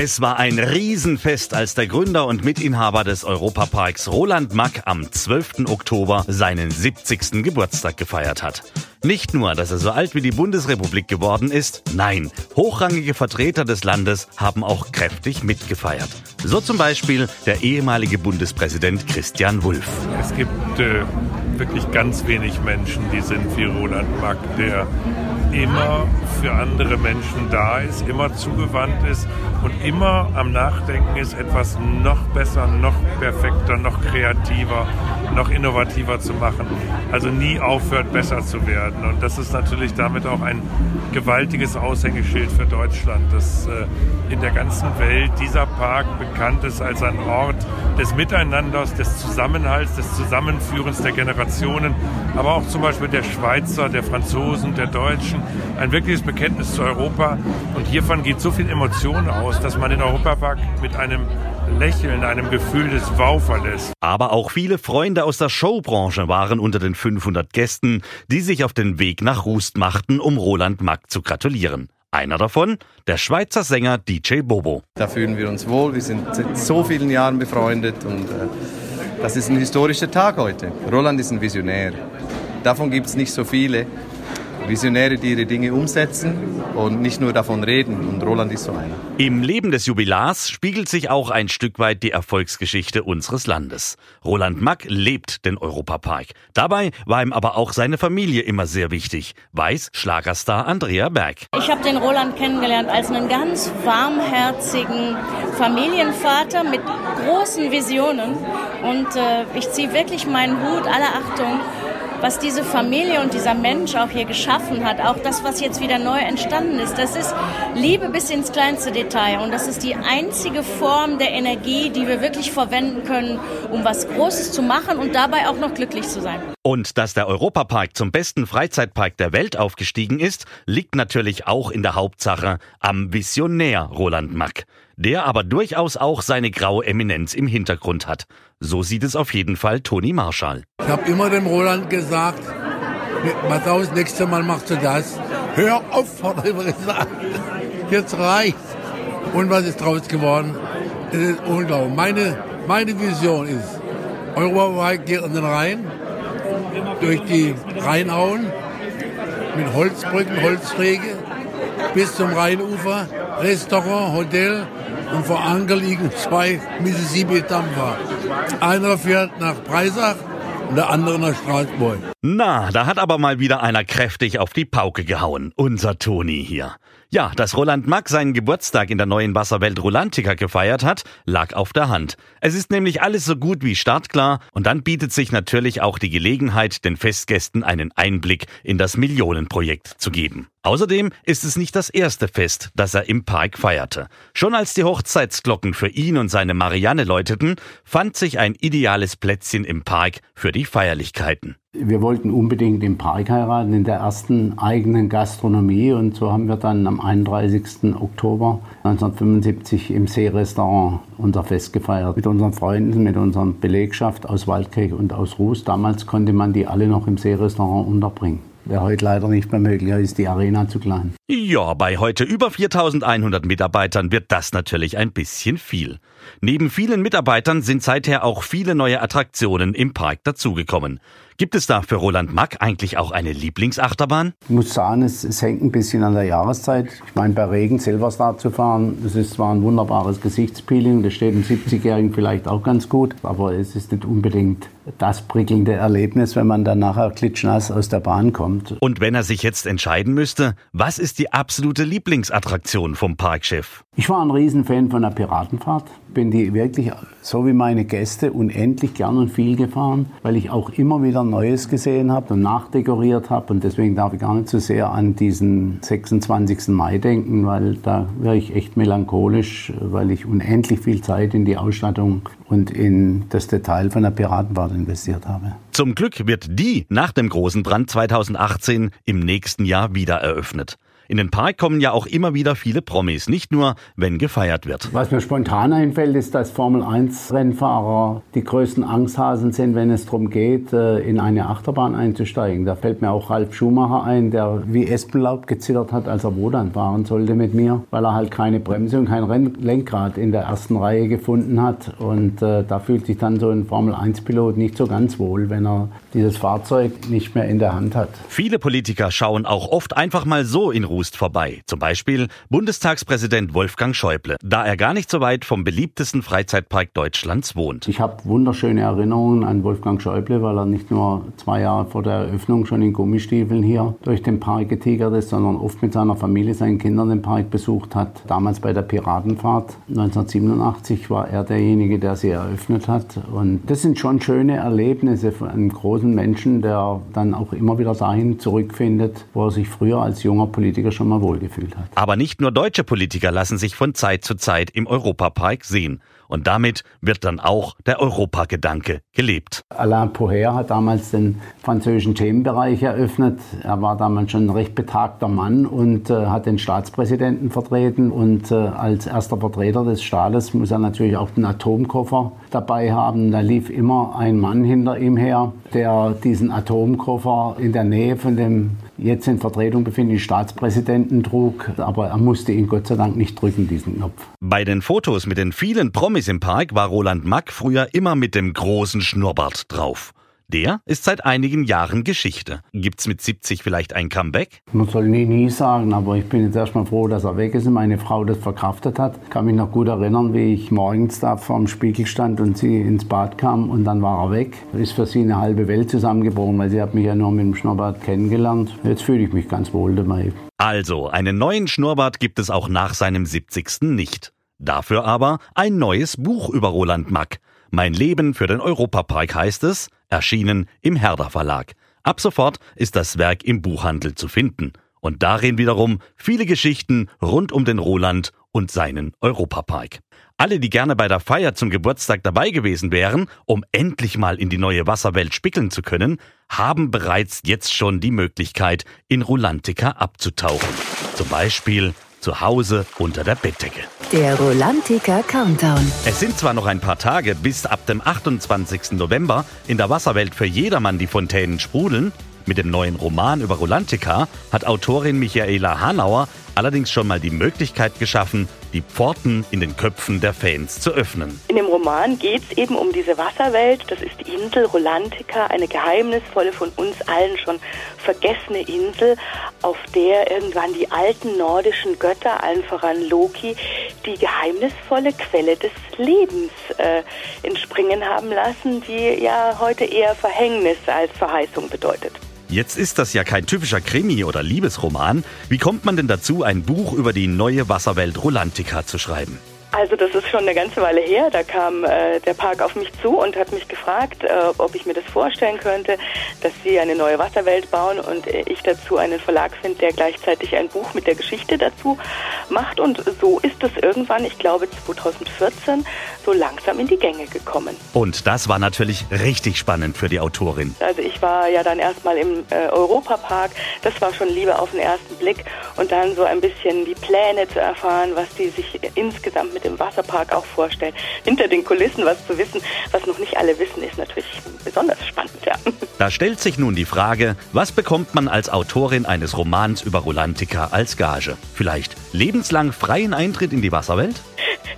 Es war ein Riesenfest, als der Gründer und Mitinhaber des Europaparks Roland Mack am 12. Oktober seinen 70. Geburtstag gefeiert hat. Nicht nur, dass er so alt wie die Bundesrepublik geworden ist, nein, hochrangige Vertreter des Landes haben auch kräftig mitgefeiert. So zum Beispiel der ehemalige Bundespräsident Christian Wulff. Es gibt äh, wirklich ganz wenig Menschen, die sind wie Roland Mack, der immer für andere Menschen da ist, immer zugewandt ist und immer am Nachdenken ist, etwas noch besser, noch perfekter, noch kreativer, noch innovativer zu machen. Also nie aufhört, besser zu werden. Und das ist natürlich damit auch ein gewaltiges Aushängeschild für Deutschland, dass äh, in der ganzen Welt dieser Park bekannt ist als ein Ort des Miteinanders, des Zusammenhalts, des Zusammenführens der Generationen, aber auch zum Beispiel der Schweizer, der Franzosen, der Deutschen. Ein wirkliches Bekenntnis zu Europa. Und hiervon geht so viel Emotion aus, dass man den Europapark mit einem Lächeln, einem Gefühl des Wow verlässt. Aber auch viele Freunde aus der Showbranche waren unter den 500 Gästen, die sich auf den Weg nach Rust machten, um Roland Mack zu gratulieren. Einer davon, der Schweizer Sänger DJ Bobo. Da fühlen wir uns wohl, wir sind seit so vielen Jahren befreundet und äh, das ist ein historischer Tag heute. Roland ist ein Visionär. Davon gibt es nicht so viele. Visionäre, die ihre Dinge umsetzen und nicht nur davon reden. Und Roland ist so einer. Im Leben des Jubilars spiegelt sich auch ein Stück weit die Erfolgsgeschichte unseres Landes. Roland Mack lebt den Europapark. Dabei war ihm aber auch seine Familie immer sehr wichtig, weiß Schlagerstar Andrea Berg. Ich habe den Roland kennengelernt als einen ganz warmherzigen Familienvater mit großen Visionen. Und äh, ich ziehe wirklich meinen Hut aller Achtung was diese Familie und dieser Mensch auch hier geschaffen hat, auch das, was jetzt wieder neu entstanden ist, das ist Liebe bis ins kleinste Detail. Und das ist die einzige Form der Energie, die wir wirklich verwenden können, um was Großes zu machen und dabei auch noch glücklich zu sein. Und dass der Europapark zum besten Freizeitpark der Welt aufgestiegen ist, liegt natürlich auch in der Hauptsache am Visionär Roland Mack der aber durchaus auch seine graue Eminenz im Hintergrund hat. So sieht es auf jeden Fall Toni Marschall. Ich habe immer dem Roland gesagt, pass auf, nächste Mal machst du das. Hör auf, hat er. Jetzt reicht's. Und was ist draus geworden? Es ist unglaublich. Meine, meine Vision ist, Europaweit geht an den Rhein, durch die Rheinauen, mit Holzbrücken, Holzträge, bis zum Rheinufer, Restaurant, Hotel, und vor Anker liegen zwei Mississippi-Dampfer. Einer fährt nach Breisach und der andere nach Straßburg. Na, da hat aber mal wieder einer kräftig auf die Pauke gehauen. Unser Toni hier. Ja, dass Roland Mack seinen Geburtstag in der neuen Wasserwelt Rolantica gefeiert hat, lag auf der Hand. Es ist nämlich alles so gut wie startklar und dann bietet sich natürlich auch die Gelegenheit, den Festgästen einen Einblick in das Millionenprojekt zu geben. Außerdem ist es nicht das erste Fest, das er im Park feierte. Schon als die Hochzeitsglocken für ihn und seine Marianne läuteten, fand sich ein ideales Plätzchen im Park für die Feierlichkeiten. Wir wollten unbedingt im Park heiraten, in der ersten eigenen Gastronomie. Und so haben wir dann am 31. Oktober 1975 im Seerestaurant unser Fest gefeiert. Mit unseren Freunden, mit unserer Belegschaft aus Waldkirch und aus Ruß. Damals konnte man die alle noch im Seerestaurant unterbringen. Wäre heute leider nicht mehr möglich, ist die Arena zu klein. Ja, bei heute über 4100 Mitarbeitern wird das natürlich ein bisschen viel. Neben vielen Mitarbeitern sind seither auch viele neue Attraktionen im Park dazugekommen. Gibt es da für Roland Mack eigentlich auch eine Lieblingsachterbahn? Ich muss sagen, es, es hängt ein bisschen an der Jahreszeit. Ich meine, bei Regen Silverstar zu fahren, das ist zwar ein wunderbares Gesichtspeeling, das steht einem 70-Jährigen vielleicht auch ganz gut, aber es ist nicht unbedingt das prickelnde Erlebnis, wenn man dann nachher klitschnass aus der Bahn kommt. Und wenn er sich jetzt entscheiden müsste, was ist die absolute Lieblingsattraktion vom Parkchef? Ich war ein Riesenfan von der Piratenfahrt. Bin die wirklich, so wie meine Gäste, unendlich gern und viel gefahren, weil ich auch immer wieder Neues gesehen habe und nachdekoriert habe. Und deswegen darf ich gar nicht so sehr an diesen 26. Mai denken, weil da wäre ich echt melancholisch, weil ich unendlich viel Zeit in die Ausstattung und in das Detail von der Piratenfahrt investiert habe. Zum Glück wird die nach dem großen Brand 2018 im nächsten Jahr wieder eröffnet. In den Park kommen ja auch immer wieder viele Promis, nicht nur, wenn gefeiert wird. Was mir spontan einfällt, ist, dass Formel-1-Rennfahrer die größten Angsthasen sind, wenn es darum geht, äh, in eine Achterbahn einzusteigen. Da fällt mir auch Ralf Schumacher ein, der wie Espenlaub gezittert hat, als er Wodan fahren sollte mit mir, weil er halt keine Bremse und kein Lenkrad in der ersten Reihe gefunden hat. Und äh, da fühlt sich dann so ein Formel-1-Pilot nicht so ganz wohl, wenn er dieses Fahrzeug nicht mehr in der Hand hat. Viele Politiker schauen auch oft einfach mal so in Ruhe Hust vorbei. Zum Beispiel Bundestagspräsident Wolfgang Schäuble, da er gar nicht so weit vom beliebtesten Freizeitpark Deutschlands wohnt. Ich habe wunderschöne Erinnerungen an Wolfgang Schäuble, weil er nicht nur zwei Jahre vor der Eröffnung schon in Gummistiefeln hier durch den Park getigert ist, sondern oft mit seiner Familie, seinen Kindern den Park besucht hat. Damals bei der Piratenfahrt 1987 war er derjenige, der sie eröffnet hat. Und das sind schon schöne Erlebnisse von einem großen Menschen, der dann auch immer wieder dahin zurückfindet, wo er sich früher als junger Politiker Politiker schon mal wohlgefühlt hat. Aber nicht nur deutsche Politiker lassen sich von Zeit zu Zeit im Europapark sehen. Und damit wird dann auch der Europagedanke gelebt. Alain Poher hat damals den französischen Themenbereich eröffnet. Er war damals schon ein recht betagter Mann und äh, hat den Staatspräsidenten vertreten. Und äh, als erster Vertreter des Staates muss er natürlich auch den Atomkoffer dabei haben. Da lief immer ein Mann hinter ihm her, der diesen Atomkoffer in der Nähe von dem jetzt in Vertretung befindlichen Staatspräsidenten trug. Aber er musste ihn Gott sei Dank nicht drücken, diesen Knopf. Bei den Fotos mit den vielen Promis im Park war Roland Mack früher immer mit dem großen Schnurrbart drauf. Der ist seit einigen Jahren Geschichte. Gibt's mit 70 vielleicht ein Comeback? Man soll nie, nie sagen, aber ich bin jetzt erstmal froh, dass er weg ist und meine Frau das verkraftet hat. Ich kann mich noch gut erinnern, wie ich morgens da vorm Spiegel stand und sie ins Bad kam und dann war er weg. Ist für sie eine halbe Welt zusammengebrochen, weil sie hat mich ja nur mit dem Schnurrbart kennengelernt. Jetzt fühle ich mich ganz wohl dabei. Also, einen neuen Schnurrbart gibt es auch nach seinem 70. nicht. Dafür aber ein neues Buch über Roland Mack. Mein Leben für den Europapark heißt es, erschienen im Herder Verlag. Ab sofort ist das Werk im Buchhandel zu finden. Und darin wiederum viele Geschichten rund um den Roland und seinen Europapark. Alle, die gerne bei der Feier zum Geburtstag dabei gewesen wären, um endlich mal in die neue Wasserwelt spickeln zu können, haben bereits jetzt schon die Möglichkeit, in Rulantica abzutauchen. Zum Beispiel zu Hause unter der Bettdecke. Der Rolantica Countdown. Es sind zwar noch ein paar Tage, bis ab dem 28. November in der Wasserwelt für jedermann die Fontänen sprudeln. Mit dem neuen Roman über Rolantica hat Autorin Michaela Hanauer allerdings schon mal die Möglichkeit geschaffen, die Pforten in den Köpfen der Fans zu öffnen. In dem Roman geht es eben um diese Wasserwelt. Das ist die Insel Rolantica, eine geheimnisvolle, von uns allen schon vergessene Insel, auf der irgendwann die alten nordischen Götter, allen voran Loki, die geheimnisvolle Quelle des Lebens äh, entspringen haben lassen, die ja heute eher Verhängnis als Verheißung bedeutet. Jetzt ist das ja kein typischer Krimi oder Liebesroman. Wie kommt man denn dazu, ein Buch über die neue Wasserwelt Rolantica zu schreiben? Also das ist schon eine ganze Weile her. Da kam äh, der Park auf mich zu und hat mich gefragt, äh, ob ich mir das vorstellen könnte, dass sie eine neue Wasserwelt bauen und ich dazu einen Verlag finde, der gleichzeitig ein Buch mit der Geschichte dazu macht. Und so ist es irgendwann, ich glaube 2014, so langsam in die Gänge gekommen. Und das war natürlich richtig spannend für die Autorin. Also ich war ja dann erstmal im äh, Europapark. Das war schon Liebe auf den ersten Blick. Und dann so ein bisschen die Pläne zu erfahren, was die sich insgesamt mit dem Wasserpark auch vorstellen. Hinter den Kulissen was zu wissen, was noch nicht alle wissen, ist natürlich besonders spannend, ja. Da stellt sich nun die Frage, was bekommt man als Autorin eines Romans über Rolantica als Gage? Vielleicht lebenslang freien Eintritt in die Wasserwelt?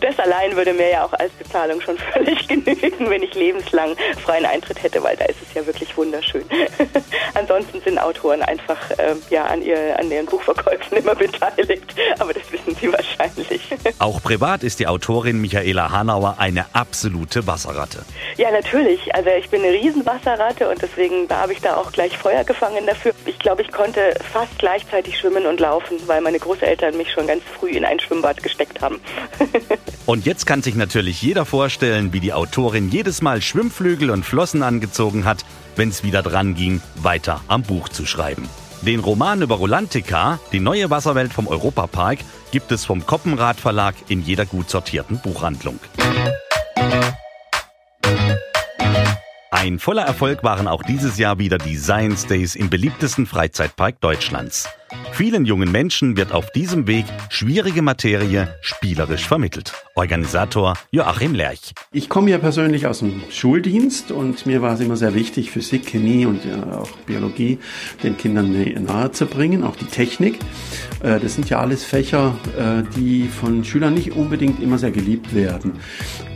Das allein würde mir ja auch als Bezahlung schon völlig genügen, wenn ich lebenslang freien Eintritt hätte, weil da ist es ja wirklich wunderschön. Ansonsten sind Autoren einfach äh, ja an, ihr, an ihren Buchverkäufen immer beteiligt, aber das wissen sie wahrscheinlich. Auch privat ist die Autorin Michaela Hanauer eine absolute Wasserratte. Ja, natürlich. Also ich bin eine Riesenwasserratte und deswegen habe ich da auch gleich Feuer gefangen dafür. Ich glaube, ich konnte fast gleichzeitig schwimmen und laufen, weil meine Großeltern mich schon ganz früh in ein Schwimmbad gesteckt haben. und jetzt kann sich natürlich jeder vorstellen, wie die Autorin jedes Mal Schwimmflügel und Flossen angezogen hat, wenn es wieder dran ging, weiter am Buch zu schreiben. Den Roman über Rolantica, die neue Wasserwelt vom Europapark, gibt es vom Koppenrad Verlag in jeder gut sortierten Buchhandlung. Ein voller Erfolg waren auch dieses Jahr wieder die Science Days im beliebtesten Freizeitpark Deutschlands. Vielen jungen Menschen wird auf diesem Weg schwierige Materie spielerisch vermittelt. Organisator Joachim Lerch. Ich komme ja persönlich aus dem Schuldienst und mir war es immer sehr wichtig, Physik, Chemie und ja auch Biologie den Kindern nahe zu bringen, auch die Technik. Äh, das sind ja alles Fächer, äh, die von Schülern nicht unbedingt immer sehr geliebt werden.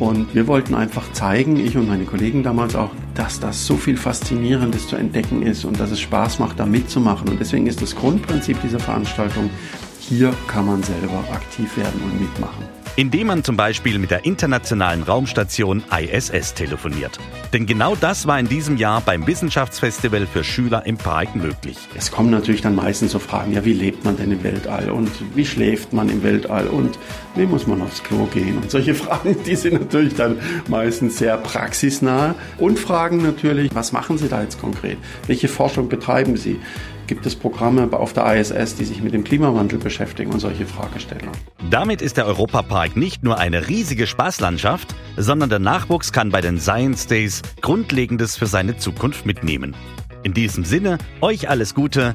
Und wir wollten einfach zeigen, ich und meine Kollegen damals auch, dass das so viel Faszinierendes zu entdecken ist und dass es Spaß macht, da mitzumachen. Und deswegen ist das Grundprinzip dieser Veranstaltung, hier kann man selber aktiv werden und mitmachen indem man zum Beispiel mit der internationalen Raumstation ISS telefoniert. Denn genau das war in diesem Jahr beim Wissenschaftsfestival für Schüler im Park möglich. Es kommen natürlich dann meistens so Fragen, ja, wie lebt man denn im Weltall und wie schläft man im Weltall und wie muss man aufs Klo gehen? Und solche Fragen, die sind natürlich dann meistens sehr praxisnah und fragen natürlich, was machen Sie da jetzt konkret? Welche Forschung betreiben Sie? Gibt es Programme auf der ISS, die sich mit dem Klimawandel beschäftigen und solche Fragestellungen. Damit ist der Europapark nicht nur eine riesige Spaßlandschaft, sondern der Nachwuchs kann bei den Science Days Grundlegendes für seine Zukunft mitnehmen. In diesem Sinne, euch alles Gute.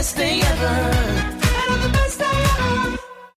Best day ever.